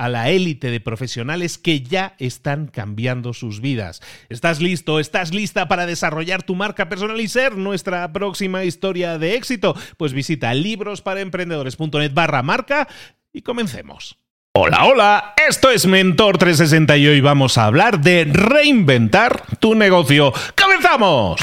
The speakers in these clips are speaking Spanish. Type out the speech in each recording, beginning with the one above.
a la élite de profesionales que ya están cambiando sus vidas. ¿Estás listo? ¿Estás lista para desarrollar tu marca personal y ser nuestra próxima historia de éxito? Pues visita librosparaemprendedores.net barra marca y comencemos. Hola, hola, esto es Mentor 360 y hoy vamos a hablar de reinventar tu negocio. ¡Comenzamos!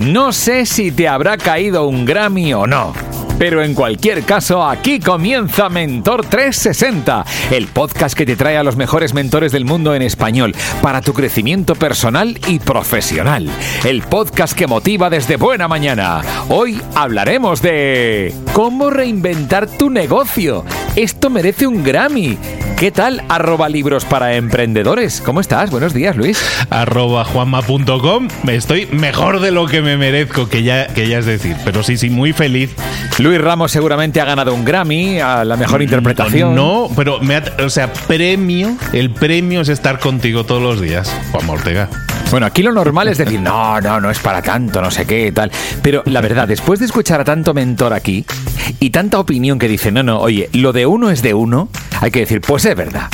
No sé si te habrá caído un Grammy o no. Pero en cualquier caso, aquí comienza Mentor 360, el podcast que te trae a los mejores mentores del mundo en español para tu crecimiento personal y profesional. El podcast que motiva desde buena mañana. Hoy hablaremos de cómo reinventar tu negocio. Esto merece un Grammy. ¿Qué tal? Arroba libros para emprendedores. ¿Cómo estás? Buenos días, Luis. Arroba juanma.com. Estoy mejor de lo que me merezco, que ya, que ya es decir. Pero sí, sí, muy feliz. Luis Ramos seguramente ha ganado un Grammy a la mejor interpretación. No, pero me o sea, premio, el premio es estar contigo todos los días, Juan Ortega. Bueno, aquí lo normal es decir, no, no, no es para tanto, no sé qué, tal. Pero la verdad, después de escuchar a tanto mentor aquí y tanta opinión que dice, no, no, oye, lo de uno es de uno, hay que decir, pues es verdad.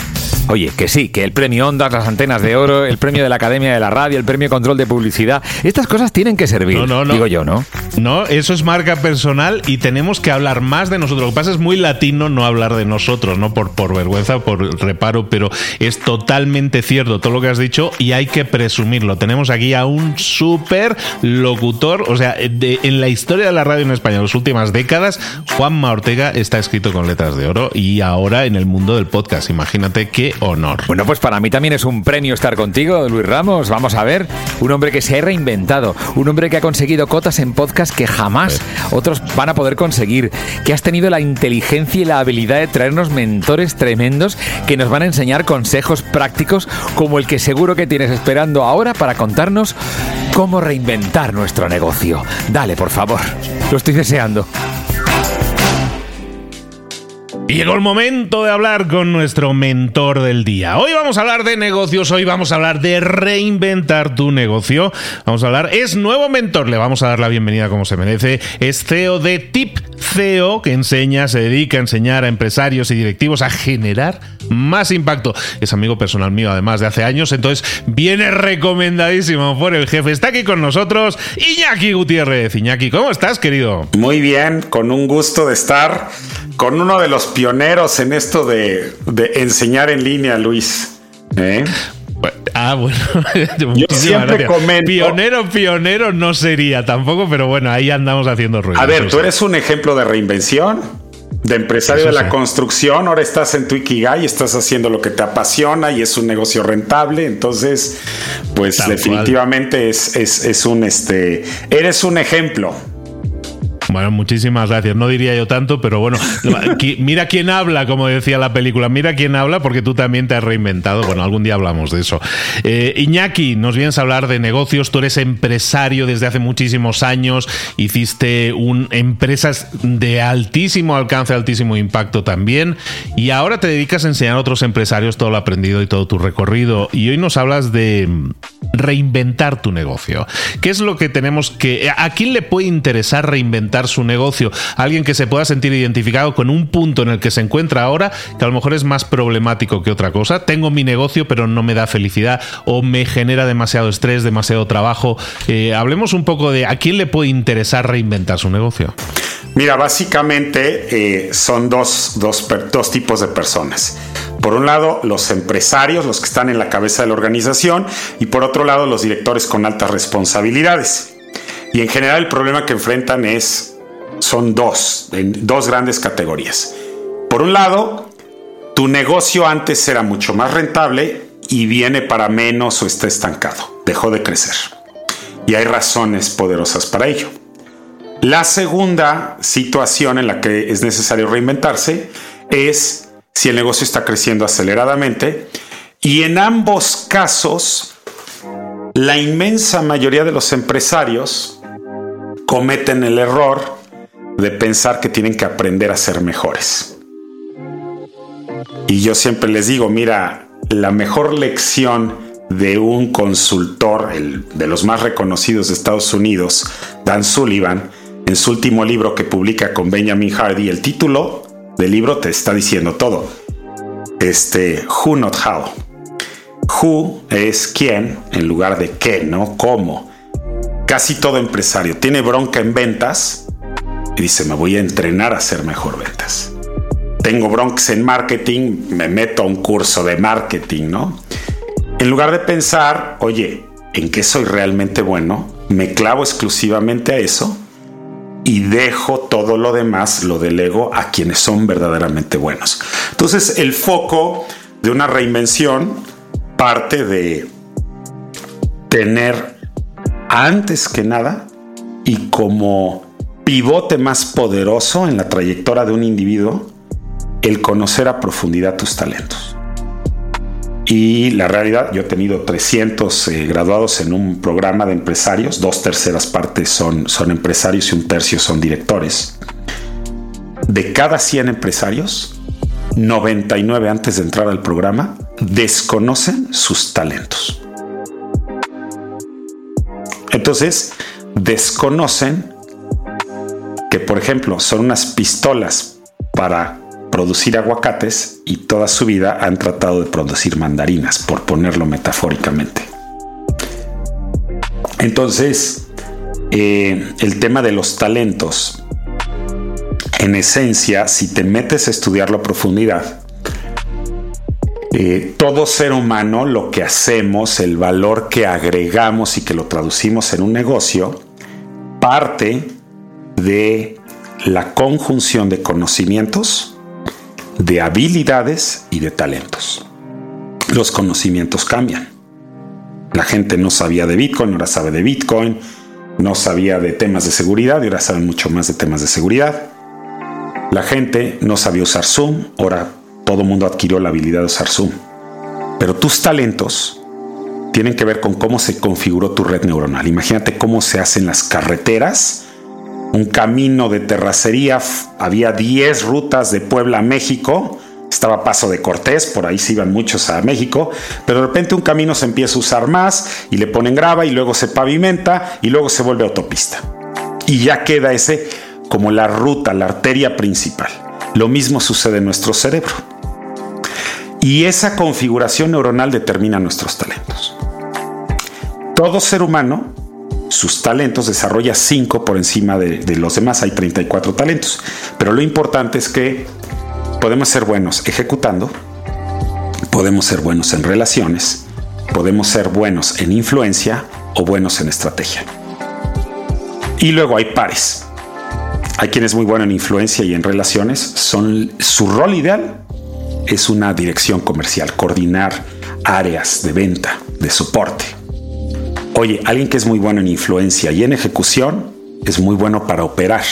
Oye, que sí, que el premio Ondas, las antenas de oro, el premio de la Academia de la Radio, el premio Control de Publicidad, estas cosas tienen que servir, no, no, no. digo yo, ¿no? No, eso es marca personal y tenemos que hablar más de nosotros. Lo que pasa es muy latino no hablar de nosotros, ¿no? Por, por vergüenza, por reparo, pero es totalmente cierto todo lo que has dicho y hay que presumirlo. Tenemos aquí a un súper locutor, o sea, en la historia de la radio en España, en las últimas décadas, Juanma Ortega está escrito con letras de oro y ahora en el mundo del podcast. Imagínate qué honor. Bueno, pues para mí también es un premio estar contigo, Luis Ramos. Vamos a ver, un hombre que se ha reinventado, un hombre que ha conseguido cotas en podcast que jamás otros van a poder conseguir, que has tenido la inteligencia y la habilidad de traernos mentores tremendos que nos van a enseñar consejos prácticos como el que seguro que tienes esperando ahora para contarnos cómo reinventar nuestro negocio. Dale, por favor. Lo estoy deseando. Llegó el momento de hablar con nuestro mentor del día. Hoy vamos a hablar de negocios, hoy vamos a hablar de reinventar tu negocio. Vamos a hablar, es nuevo mentor, le vamos a dar la bienvenida como se merece. Es CEO de Tip CEO, que enseña, se dedica a enseñar a empresarios y directivos a generar más impacto. Es amigo personal mío además de hace años, entonces viene recomendadísimo por el jefe. Está aquí con nosotros Iñaki Gutiérrez. Iñaki, ¿cómo estás, querido? Muy bien, con un gusto de estar con uno de los pioneros en esto de, enseñar en línea, Luis. ¿eh? Ah, bueno. Yo siempre comento. Pionero, pionero no sería tampoco, pero bueno, ahí andamos haciendo ruido. A ver, tú eres un ejemplo de reinvención, de empresario de la construcción. Ahora estás en tu Ikigai, estás haciendo lo que te apasiona y es un negocio rentable. Entonces, pues definitivamente es, es, es un este. Eres un ejemplo. Bueno, muchísimas gracias. No diría yo tanto, pero bueno, mira quién habla, como decía la película. Mira quién habla porque tú también te has reinventado. Bueno, algún día hablamos de eso. Eh, Iñaki, nos vienes a hablar de negocios. Tú eres empresario desde hace muchísimos años. Hiciste un, empresas de altísimo alcance, altísimo impacto también. Y ahora te dedicas a enseñar a otros empresarios todo lo aprendido y todo tu recorrido. Y hoy nos hablas de reinventar tu negocio. ¿Qué es lo que tenemos que... ¿A quién le puede interesar reinventar su negocio? Alguien que se pueda sentir identificado con un punto en el que se encuentra ahora, que a lo mejor es más problemático que otra cosa. Tengo mi negocio, pero no me da felicidad o me genera demasiado estrés, demasiado trabajo. Eh, hablemos un poco de a quién le puede interesar reinventar su negocio. Mira, básicamente eh, son dos, dos, dos tipos de personas. Por un lado, los empresarios, los que están en la cabeza de la organización, y por otro lado, los directores con altas responsabilidades. Y en general el problema que enfrentan es, son dos, en dos grandes categorías. Por un lado, tu negocio antes era mucho más rentable y viene para menos o está estancado, dejó de crecer. Y hay razones poderosas para ello. La segunda situación en la que es necesario reinventarse es si el negocio está creciendo aceleradamente. Y en ambos casos, la inmensa mayoría de los empresarios cometen el error de pensar que tienen que aprender a ser mejores. Y yo siempre les digo, mira, la mejor lección de un consultor, el, de los más reconocidos de Estados Unidos, Dan Sullivan, en su último libro que publica con Benjamin Hardy, el título del libro te está diciendo todo. Este, who not how. Who es quién en lugar de qué, ¿no? ¿Cómo? Casi todo empresario tiene bronca en ventas y dice, me voy a entrenar a hacer mejor ventas. Tengo broncas en marketing, me meto a un curso de marketing, ¿no? En lugar de pensar, oye, ¿en qué soy realmente bueno? Me clavo exclusivamente a eso y dejo todo lo demás, lo delego a quienes son verdaderamente buenos. Entonces el foco de una reinvención parte de tener antes que nada y como pivote más poderoso en la trayectoria de un individuo el conocer a profundidad tus talentos. Y la realidad, yo he tenido 300 eh, graduados en un programa de empresarios, dos terceras partes son, son empresarios y un tercio son directores. De cada 100 empresarios, 99 antes de entrar al programa desconocen sus talentos. Entonces, desconocen que, por ejemplo, son unas pistolas para producir aguacates y toda su vida han tratado de producir mandarinas, por ponerlo metafóricamente. Entonces, eh, el tema de los talentos, en esencia, si te metes a estudiarlo a profundidad, eh, todo ser humano, lo que hacemos, el valor que agregamos y que lo traducimos en un negocio, parte de la conjunción de conocimientos, de habilidades y de talentos. Los conocimientos cambian. La gente no sabía de Bitcoin, ahora sabe de Bitcoin, no sabía de temas de seguridad y ahora sabe mucho más de temas de seguridad. La gente no sabía usar Zoom, ahora todo el mundo adquirió la habilidad de usar Zoom. Pero tus talentos tienen que ver con cómo se configuró tu red neuronal. Imagínate cómo se hacen las carreteras un camino de terracería. Había 10 rutas de Puebla a México. Estaba Paso de Cortés, por ahí se iban muchos a México, pero de repente un camino se empieza a usar más y le ponen grava y luego se pavimenta y luego se vuelve autopista. Y ya queda ese como la ruta, la arteria principal. Lo mismo sucede en nuestro cerebro. Y esa configuración neuronal determina nuestros talentos. Todo ser humano sus talentos, desarrolla 5 por encima de, los demás, hay 34 talentos. Pero lo importante es que podemos ser buenos ejecutando, podemos ser buenos en relaciones, podemos ser buenos en influencia o buenos en estrategia. Y luego hay pares. Hay quien es muy bueno en influencia y en relaciones. Son, su rol ideal es una dirección comercial, coordinar áreas de venta, de soporte Oye, alguien que es muy bueno en influencia y en ejecución es muy bueno para operar.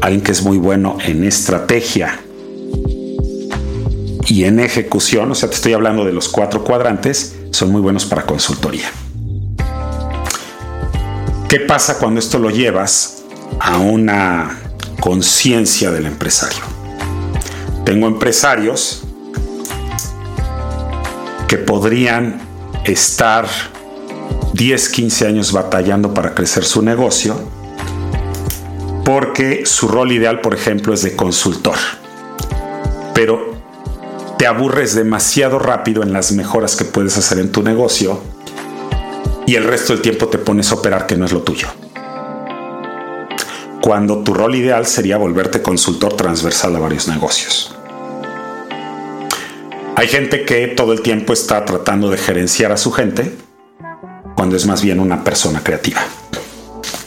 alguien que es muy bueno en estrategia y en ejecución, o sea, te estoy hablando de los cuatro cuadrantes, son muy buenos para consultoría. ¿Qué pasa cuando esto lo llevas a una conciencia del empresario? Tengo empresarios que podrían estar 10, 15 años batallando para crecer su negocio porque su rol ideal, por ejemplo, es de consultor. Pero te aburres demasiado rápido en las mejoras que puedes hacer en tu negocio y el resto del tiempo te pones a operar que no es lo tuyo. Cuando tu rol ideal sería volverte consultor transversal a varios negocios. Hay gente que todo el tiempo está tratando de gerenciar a su gente cuando es más bien una persona creativa.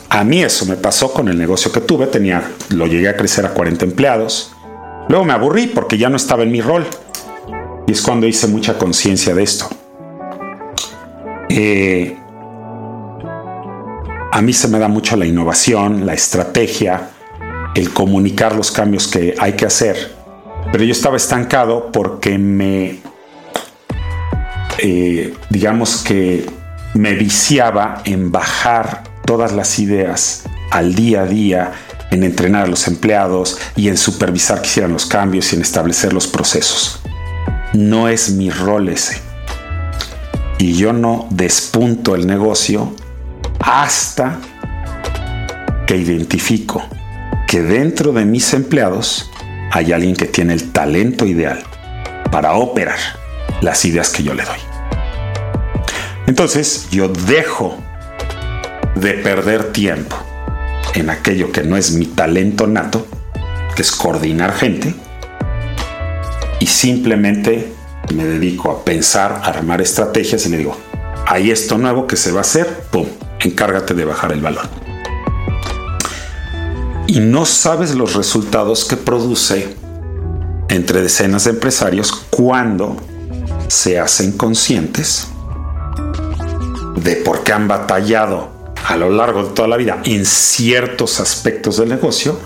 A mí eso me pasó con el negocio que tuve, tenía, lo llegué a crecer a 40 empleados. Luego me aburrí porque ya no estaba en mi rol. Y es cuando hice mucha conciencia de esto. Eh, a mí se me da mucho la innovación, la estrategia, el comunicar los cambios que hay que hacer. Pero yo estaba estancado porque me, eh, digamos que me viciaba en bajar todas las ideas al día a día, en entrenar a los empleados y en supervisar que hicieran los cambios y en establecer los procesos. No es mi rol ese. Y yo no despunto el negocio hasta que identifico que dentro de mis empleados hay alguien que tiene el talento ideal para operar las ideas que yo le doy. Entonces yo dejo de perder tiempo en aquello que no es mi talento nato, que es coordinar gente, y simplemente me dedico a pensar, a armar estrategias y le digo, hay esto nuevo que se va a hacer, ¡pum! Encárgate de bajar el valor. Y no sabes los resultados que produce entre decenas de empresarios cuando se hacen conscientes de por qué han batallado a lo largo de toda la vida en ciertos aspectos del negocio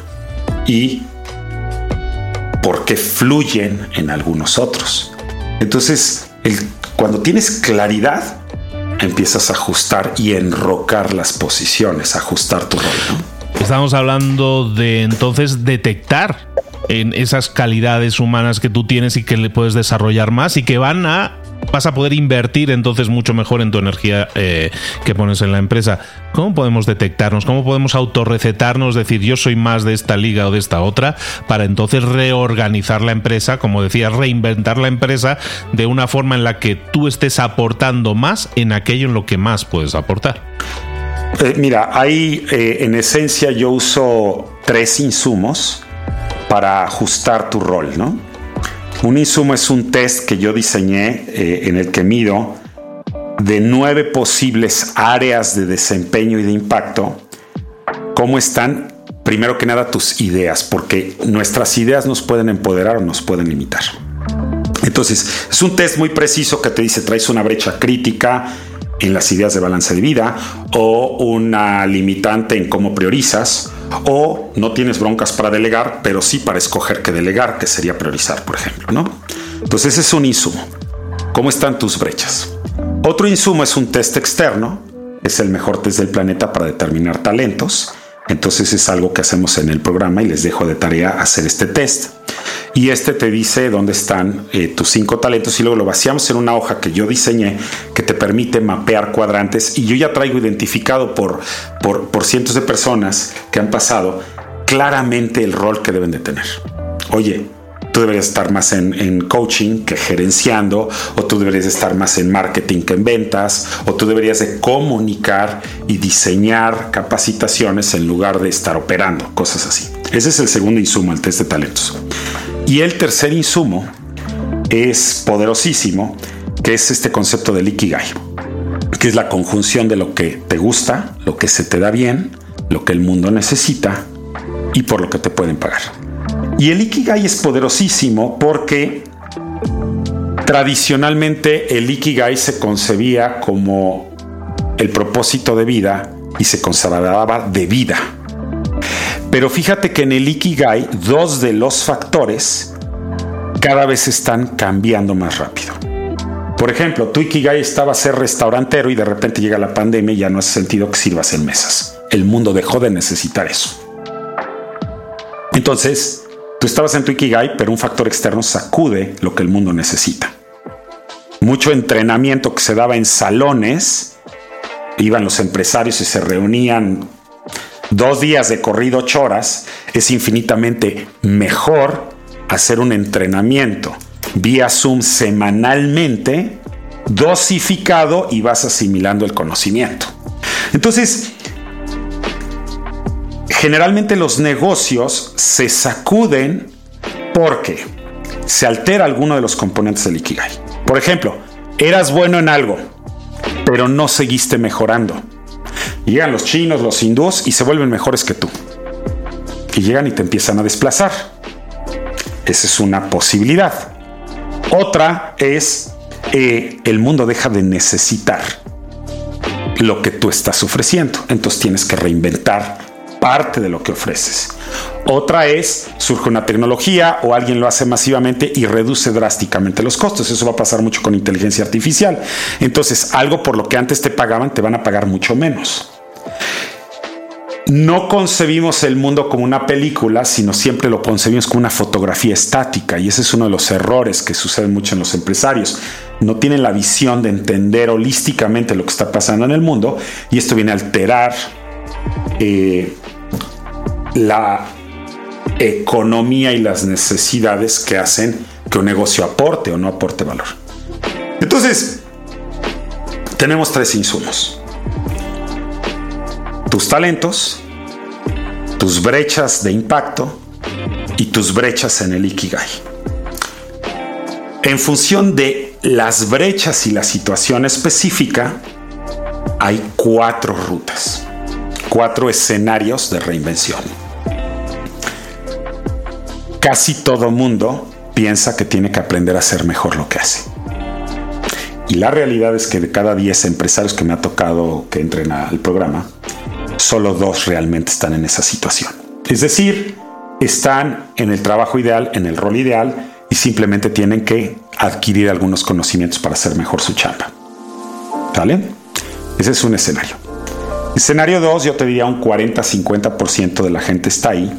y por qué fluyen en algunos otros. Entonces, cuando tienes claridad, empiezas a ajustar y enrocar las posiciones, ajustar tu rol. Estamos hablando de entonces detectar en esas calidades humanas que tú tienes y que le puedes desarrollar más y que van a vas a poder invertir entonces mucho mejor en tu energía eh, que pones en la empresa. ¿Cómo podemos detectarnos? ¿Cómo podemos autorrecetarnos? Decir, yo soy más de esta liga o de esta otra, para entonces reorganizar la empresa, como decía, reinventar la empresa de una forma en la que tú estés aportando más en aquello en lo que más puedes aportar. Eh, mira, ahí eh, en esencia yo uso tres insumos para ajustar tu rol, ¿no? Un insumo es un test que yo diseñé eh, en el que mido de nueve posibles áreas de desempeño y de impacto, cómo están, primero que nada, tus ideas, porque nuestras ideas nos pueden empoderar o nos pueden limitar. Entonces, es un test muy preciso que te dice, traes una brecha crítica en las ideas de balance de vida o una limitante en cómo priorizas o no tienes broncas para delegar, pero sí para escoger qué delegar, que sería priorizar, por ejemplo, ¿no? Entonces ese es un insumo. ¿Cómo están tus brechas? Otro insumo es un test externo, es el mejor test del planeta para determinar talentos. Entonces es algo que hacemos en el programa y les dejo de tarea hacer este test. Y este te dice dónde están eh, tus cinco talentos y luego lo vaciamos en una hoja que yo diseñé que te permite mapear cuadrantes y yo ya traigo identificado por, por, por cientos de personas que han pasado claramente el rol que deben de tener. Oye, tú deberías estar más en, coaching que gerenciando, o tú deberías estar más en marketing que en ventas, o tú deberías de comunicar y diseñar capacitaciones en lugar de estar operando, cosas así. Ese es el segundo insumo, el test de talentos. Y el tercer insumo es poderosísimo, que es este concepto del Ikigai, que es la conjunción de lo que te gusta, lo que se te da bien, lo que el mundo necesita y por lo que te pueden pagar. Y el Ikigai es poderosísimo porque tradicionalmente el Ikigai se concebía como el propósito de vida y se consideraba de vida. Pero fíjate que en el Ikigai, dos de los factores cada vez están cambiando más rápido. Por ejemplo, tu Ikigai estaba a ser restaurantero y de repente llega la pandemia y ya no hace sentido que sirvas en mesas. El mundo dejó de necesitar eso. Entonces, tú estabas en tu Ikigai, pero un factor externo sacude lo que el mundo necesita. Mucho entrenamiento que se daba en salones, iban los empresarios y se reunían dos días de corrido, ocho horas, es infinitamente mejor hacer un entrenamiento vía Zoom semanalmente, dosificado y vas asimilando el conocimiento. Entonces, generalmente los negocios se sacuden porque se altera alguno de los componentes del Ikigai. Por ejemplo, eras bueno en algo, pero no seguiste mejorando. Llegan los chinos, los hindús y se vuelven mejores que tú. Y llegan y te empiezan a desplazar. Esa es una posibilidad. Otra es eh, el mundo deja de necesitar lo que tú estás ofreciendo. Entonces tienes que reinventar parte de lo que ofreces. Otra es, surge una tecnología o alguien lo hace masivamente y reduce drásticamente los costos. Eso va a pasar mucho con inteligencia artificial. Entonces, algo por lo que antes te pagaban, te van a pagar mucho menos no concebimos el mundo como una película, sino siempre lo concebimos como una fotografía estática. Y ese es uno de los errores que suceden mucho en los empresarios. No tienen la visión de entender holísticamente lo que está pasando en el mundo y esto viene a alterar eh, la economía y las necesidades que hacen que un negocio aporte o no aporte valor. Entonces, tenemos tres insumos tus talentos, tus brechas de impacto y tus brechas en el Ikigai. En función de las brechas y la situación específica, hay cuatro rutas, cuatro escenarios de reinvención. Casi todo mundo piensa que tiene que aprender a hacer mejor lo que hace. Y la realidad es que de cada 10 empresarios que me ha tocado que entren al programa, solo dos realmente están en esa situación. Es decir, están en el trabajo ideal, en el rol ideal y simplemente tienen que adquirir algunos conocimientos para hacer mejor su chamba. ¿Vale? Ese es un escenario. Escenario 2, yo te diría un 40-50% de la gente está ahí.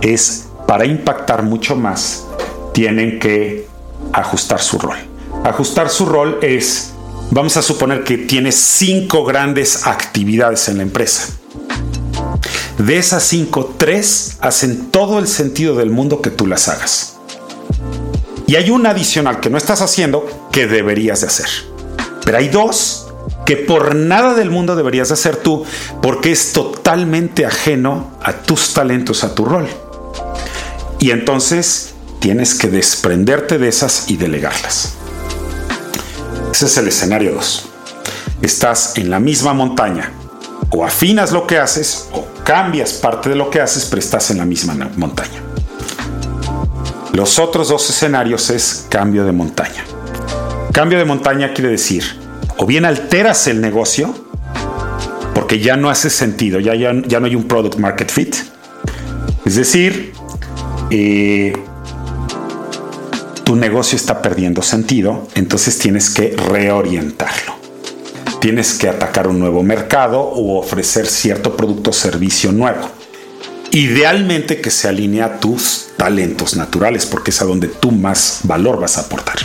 Es para impactar mucho más, tienen que ajustar su rol. Ajustar su rol es, vamos a suponer que tienes cinco grandes actividades en la empresa. De esas cinco, tres hacen todo el sentido del mundo que tú las hagas. Y hay una adicional que no estás haciendo que deberías de hacer. Pero hay dos que por nada del mundo deberías de hacer tú porque es totalmente ajeno a tus talentos, a tu rol. Y entonces tienes que desprenderte de esas y delegarlas. Ese es el escenario 2. Estás en la misma montaña, o afinas lo que haces o cambias parte de lo que haces, pero estás en la misma montaña. Los otros dos escenarios es cambio de montaña. Cambio de montaña quiere decir, o bien alteras el negocio, porque ya no hace sentido, ya, ya, no hay un product market fit. Es decir, tu negocio está perdiendo sentido, entonces tienes que reorientarlo tienes que atacar un nuevo mercado u ofrecer cierto producto o servicio nuevo. Idealmente que se alinee a tus talentos naturales, porque es a donde tú más valor vas a aportar.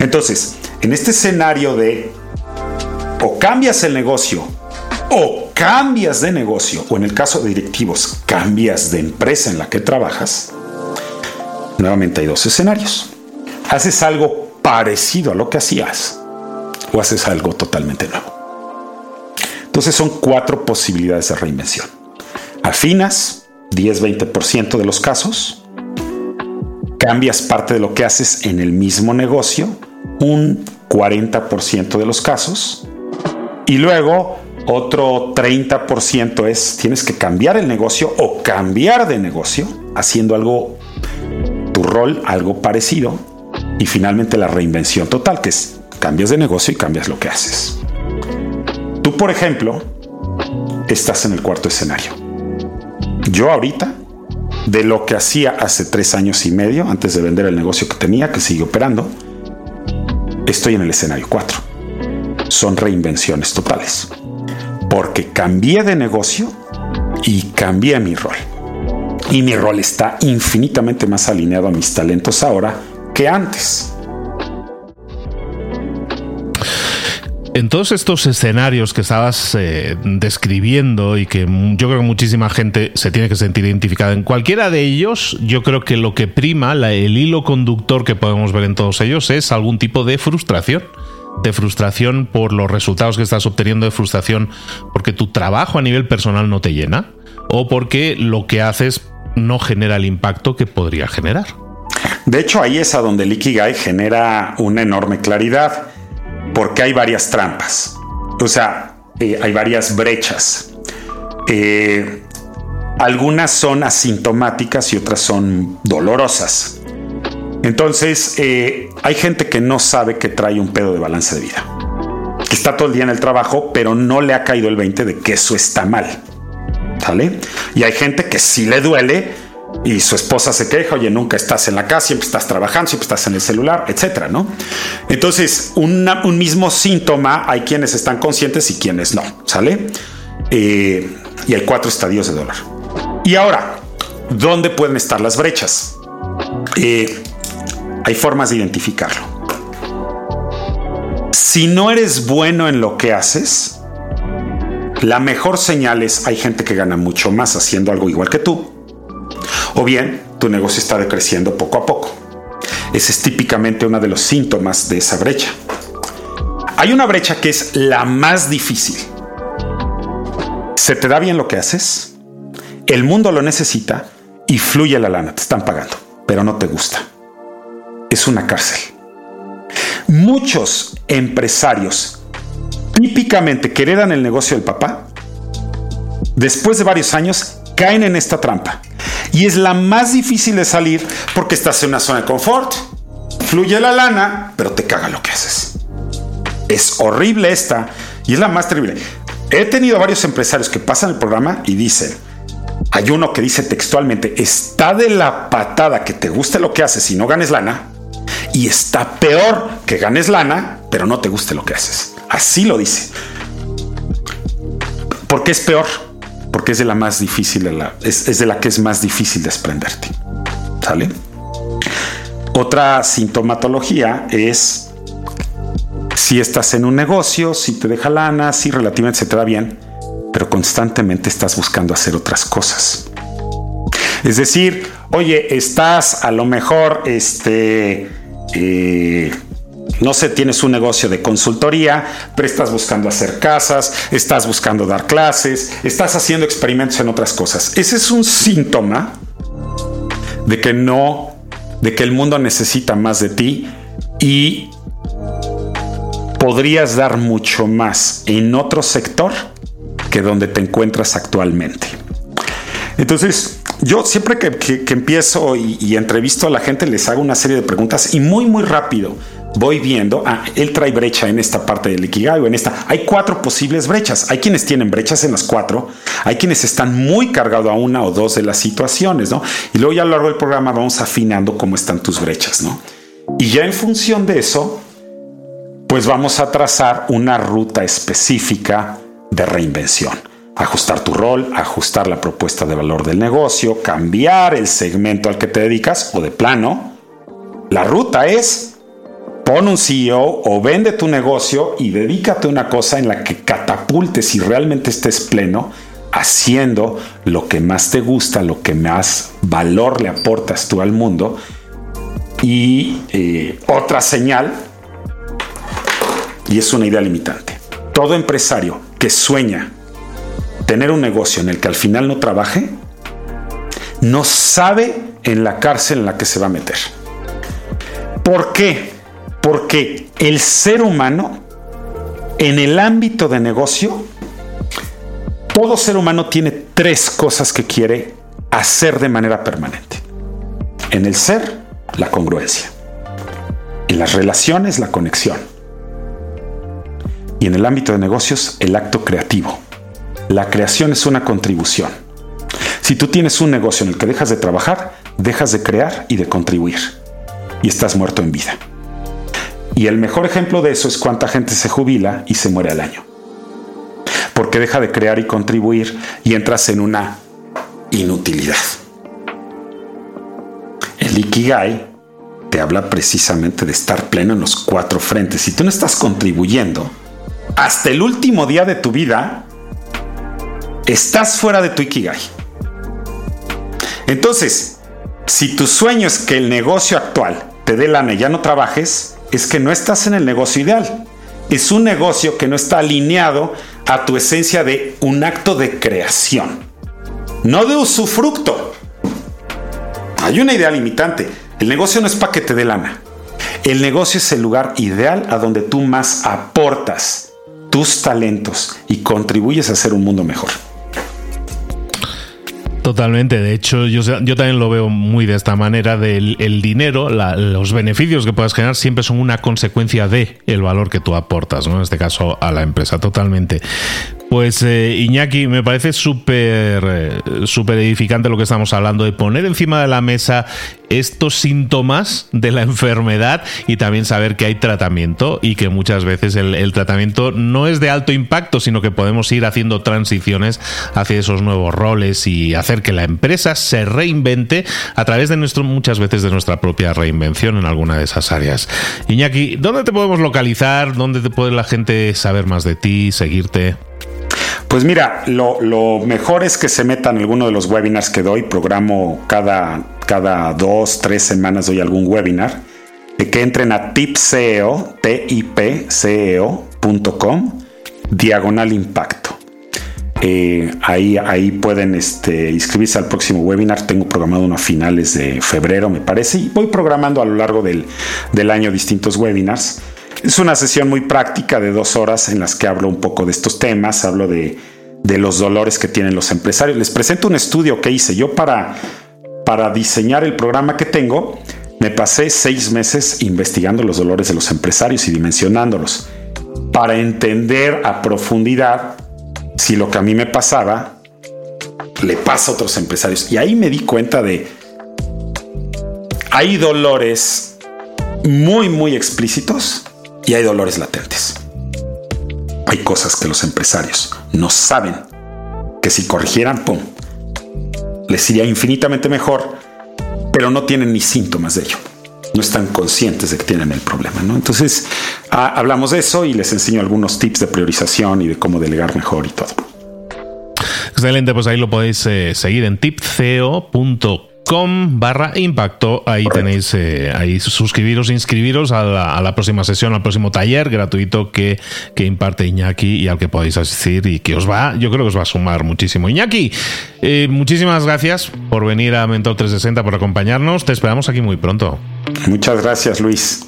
Entonces, en este escenario de o cambias el negocio o cambias de negocio, o en el caso de directivos, cambias de empresa en la que trabajas, nuevamente hay dos escenarios. Haces algo parecido a lo que hacías o haces algo totalmente nuevo. Entonces son cuatro posibilidades de reinvención. Afinas 10-20% de los casos. Cambias parte de lo que haces en el mismo negocio, un 40% de los casos. Y luego otro 30% es tienes que cambiar el negocio o cambiar de negocio haciendo algo, tu rol, algo parecido. Y finalmente la reinvención total, que es cambias de negocio y cambias lo que haces. Tú, por ejemplo, estás en el cuarto escenario. yo ahorita, de lo que hacía hace tres años y medio, antes de vender el negocio que tenía, que sigue operando, estoy en el escenario 4. Son reinvenciones totales. Porque cambié de negocio y cambié mi rol. Y mi rol está infinitamente más alineado a mis talentos ahora que antes. En todos estos escenarios que estabas eh, describiendo y que yo creo que muchísima gente se tiene que sentir identificada en cualquiera de ellos, yo creo que lo que prima, el hilo conductor que podemos ver en todos ellos es algún tipo de frustración de frustración por los resultados que estás obteniendo, de frustración porque tu trabajo a nivel personal no te llena o porque lo que haces no genera el impacto que podría generar. De hecho, ahí es a donde el genera una enorme claridad, porque hay varias trampas, o sea, eh, hay varias brechas. Eh, algunas son asintomáticas y otras son dolorosas. Entonces, eh, hay gente que no sabe que trae un pedo de balance de vida, que está todo el día en el trabajo, pero no le ha caído el 20 de que eso está mal. ¿Sale? Y hay gente que sí le duele y su esposa se queja, oye, nunca estás en la casa, siempre estás trabajando, siempre estás en el celular, etcétera, ¿no? Entonces, un mismo síntoma, hay quienes están conscientes y quienes no, ¿sale? Eh, y hay cuatro estadios de dolor. Y ahora, ¿dónde pueden estar las brechas? Eh, hay formas de identificarlo. Si no eres bueno en lo que haces, la mejor señal es hay gente que gana mucho más haciendo algo igual que tú. O bien, tu negocio está decreciendo poco a poco. Ese es típicamente uno de los síntomas de esa brecha. Hay una brecha que es la más difícil. Se te da bien lo que haces, el mundo lo necesita y fluye la lana, te están pagando, pero no te gusta es una cárcel. Muchos empresarios típicamente que heredan el negocio del papá, después de varios años caen en esta trampa. Y es la más difícil de salir porque estás en una zona de confort, fluye la lana, pero te caga lo que haces. Es horrible esta y es la más terrible. He tenido varios empresarios que pasan el programa y dicen, hay uno que dice textualmente, está de la patada que te guste lo que haces y no ganes lana, y está peor que ganes lana, pero no te guste lo que haces. Así lo dice. ¿Por qué es peor? Porque es de la más difícil, de la, es, es de la que es más difícil desprenderte. ¿Sale? Otra sintomatología es si estás en un negocio, si te deja lana, si relativamente se te da bien, pero constantemente estás buscando hacer otras cosas. Es decir, oye, estás a lo mejor este eh, no sé, tienes un negocio de consultoría, pero estás buscando hacer casas, estás buscando dar clases, estás haciendo experimentos en otras cosas. Ese es un síntoma de que no, de que el mundo necesita más de ti y podrías dar mucho más en otro sector que donde te encuentras actualmente. Entonces, yo siempre que, empiezo y, entrevisto a la gente les hago una serie de preguntas y muy muy rápido voy viendo, ah, él trae brecha en esta parte del Ikigai o en esta. Hay cuatro posibles brechas. Hay quienes tienen brechas en las cuatro, hay quienes están muy cargados a una o dos de las situaciones, ¿no? Y luego ya a lo largo del programa vamos afinando cómo están tus brechas, ¿no? Y ya en función de eso, pues vamos a trazar una ruta específica de reinvención ajustar tu rol, ajustar la propuesta de valor del negocio, cambiar el segmento al que te dedicas o de plano. La ruta es pon un CEO o vende tu negocio y dedícate a una cosa en la que catapultes y realmente estés pleno haciendo lo que más te gusta, lo que más valor le aportas tú al mundo. Y eh, otra señal, y es una idea limitante, todo empresario que sueña tener un negocio en el que al final no trabaje, no sabe en la cárcel en la que se va a meter. ¿Por qué? Porque el ser humano, en el ámbito de negocio, todo ser humano tiene tres cosas que quiere hacer de manera permanente. En el ser, la congruencia. En las relaciones, la conexión. Y en el ámbito de negocios, el acto creativo. La creación es una contribución. Si tú tienes un negocio en el que dejas de trabajar, dejas de crear y de contribuir. Y estás muerto en vida. Y el mejor ejemplo de eso es cuánta gente se jubila y se muere al año. Porque deja de crear y contribuir y entras en una inutilidad. El Ikigai te habla precisamente de estar pleno en los cuatro frentes. Si tú no estás contribuyendo hasta el último día de tu vida, estás fuera de tu Ikigai. Entonces, si tu sueño es que el negocio actual te dé lana y ya no trabajes, es que no estás en el negocio ideal. Es un negocio que no está alineado a tu esencia de un acto de creación, no de usufructo. Hay una idea limitante. El negocio no es para que te dé lana. El negocio es el lugar ideal a donde tú más aportas tus talentos y contribuyes a hacer un mundo mejor. Totalmente, de hecho yo, yo también lo veo muy de esta manera, del el dinero, los beneficios que puedas generar siempre son una consecuencia de el valor que tú aportas, ¿no? en este caso a la empresa, totalmente. Pues eh, Iñaki, me parece súper eh, súper edificante lo que estamos hablando, de poner encima de la mesa estos síntomas de la enfermedad y también saber que hay tratamiento y que muchas veces el, tratamiento no es de alto impacto, sino que podemos ir haciendo transiciones hacia esos nuevos roles y hacer que la empresa se reinvente a través de nuestro, muchas veces de nuestra propia reinvención en alguna de esas áreas. Iñaki, ¿dónde te podemos localizar? ¿Dónde te puede la gente saber más de ti, seguirte? Pues mira, lo, mejor es que se metan en alguno de los webinars que doy. Programo cada, cada dos, tres semanas doy algún webinar. De que entren a tipceo, tipceo.com, diagonal impacto. Eh, ahí, ahí pueden este, inscribirse al próximo webinar. Tengo programado uno a finales de febrero, me parece, y voy programando a lo largo del, del año distintos webinars. Es una sesión muy práctica de dos horas en las que hablo un poco de estos temas, hablo de, los dolores que tienen los empresarios. Les presento un estudio que hice yo para, para diseñar el programa que tengo. Me pasé seis meses investigando los dolores de los empresarios y dimensionándolos para entender a profundidad si lo que a mí me pasaba le pasa a otros empresarios. Y ahí me di cuenta de, hay dolores muy, muy explícitos y hay dolores latentes. Hay cosas que los empresarios no saben que si corrigieran, ¡pum!, les iría infinitamente mejor, pero no tienen ni síntomas de ello. No están conscientes de que tienen el problema, ¿no? Entonces, ah, hablamos de eso y les enseño algunos tips de priorización y de cómo delegar mejor y todo. Excelente, pues ahí lo podéis eh, seguir en tipceo.com com barra impacto. Ahí tenéis, eh, ahí suscribiros, inscribiros a la, próxima sesión, al próximo taller gratuito que, que, imparte Iñaki y al que podéis asistir y que os va, yo creo que os va a sumar muchísimo. Iñaki, eh, muchísimas gracias por venir a Mentor 360, por acompañarnos. Te esperamos aquí muy pronto. Muchas gracias, Luis.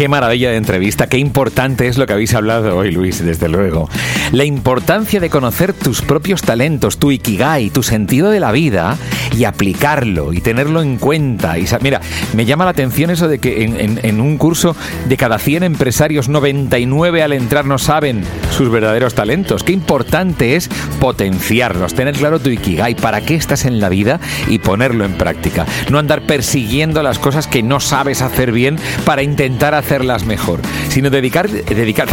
Qué maravilla de entrevista, qué importante es lo que habéis hablado hoy, Luis, desde luego. La importancia de conocer tus propios talentos, tu ikigai, tu sentido de la vida y aplicarlo y tenerlo en cuenta. Y, mira, me llama la atención eso de que en, un curso de cada 100 empresarios, 99 al entrar no saben sus verdaderos talentos. Qué importante es potenciarlos, tener claro tu ikigai, para qué estás en la vida y ponerlo en práctica. No andar persiguiendo las cosas que no sabes hacer bien para intentar hacer hacerlas mejor, sino dedicar, dedicar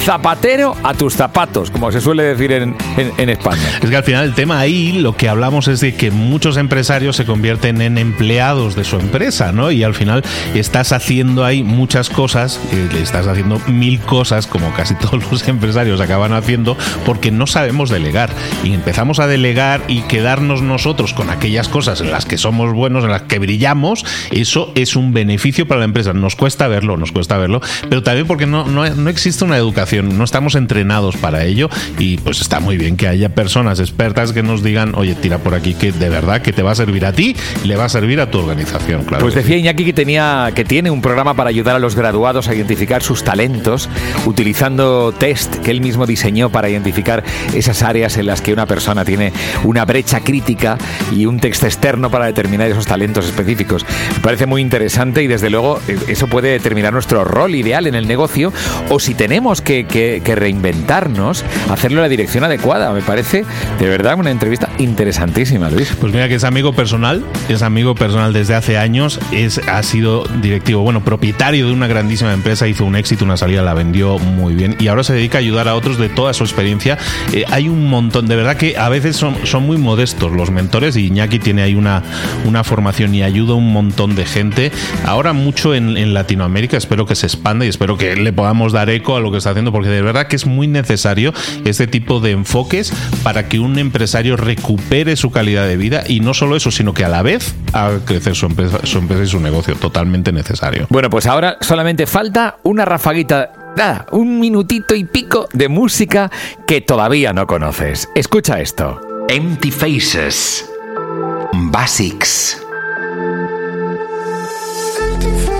zapatero a tus zapatos, como se suele decir en, en, España. Es que al final el tema ahí, lo que hablamos es de que muchos empresarios se convierten en empleados de su empresa, ¿no? Y al final estás haciendo ahí muchas cosas, eh, estás haciendo mil cosas, como casi todos los empresarios acaban haciendo, porque no sabemos delegar. Y empezamos a delegar y quedarnos nosotros con aquellas cosas en las que somos buenos, en las que brillamos, eso es un beneficio para la empresa. Nos cuesta verlo, nos cuesta verlo, pero también porque no, no, no, existe una educación, no estamos entrenados para ello y pues está muy bien que haya personas expertas que nos digan, oye, tira por aquí que de verdad que te va a servir a ti le va a servir a tu organización, claro. Pues decía Iñaki que tenía que tiene un programa para ayudar a los graduados a identificar sus talentos utilizando test que él mismo diseñó para identificar esas áreas en las que una persona tiene una brecha crítica y un texto externo para determinar esos talentos específicos. Me parece muy interesante y desde luego eh, eso puede determinar nuestro rol ideal en el negocio o si tenemos que, que, que reinventarnos, hacerlo en la dirección adecuada. Me parece de verdad una entrevista interesantísima, Luis. Pues mira que es amigo personal, es amigo personal desde hace años, es, ha sido directivo, bueno, propietario de una grandísima empresa, hizo un éxito, una salida, la vendió muy bien y ahora se dedica a ayudar a otros de toda su experiencia. Eh, hay un montón, de verdad que a veces son, son muy modestos los mentores y Iñaki tiene ahí una, una formación y ayuda a un montón de gente. Ahora mucho en, en Latinoamérica, espero que se expanda y espero que le podamos dar eco a lo que está haciendo porque de verdad que es muy necesario este tipo de enfoques para que un empresario recupere su calidad de vida y no solo eso, sino que a la vez haga crecer su empresa, su empresa y su negocio. Totalmente necesario. Bueno, pues ahora solamente falta una rafaguita nada, un minutito y pico de música que todavía no conoces. Escucha esto. Empty Faces. Basics. Empty faces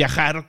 viajar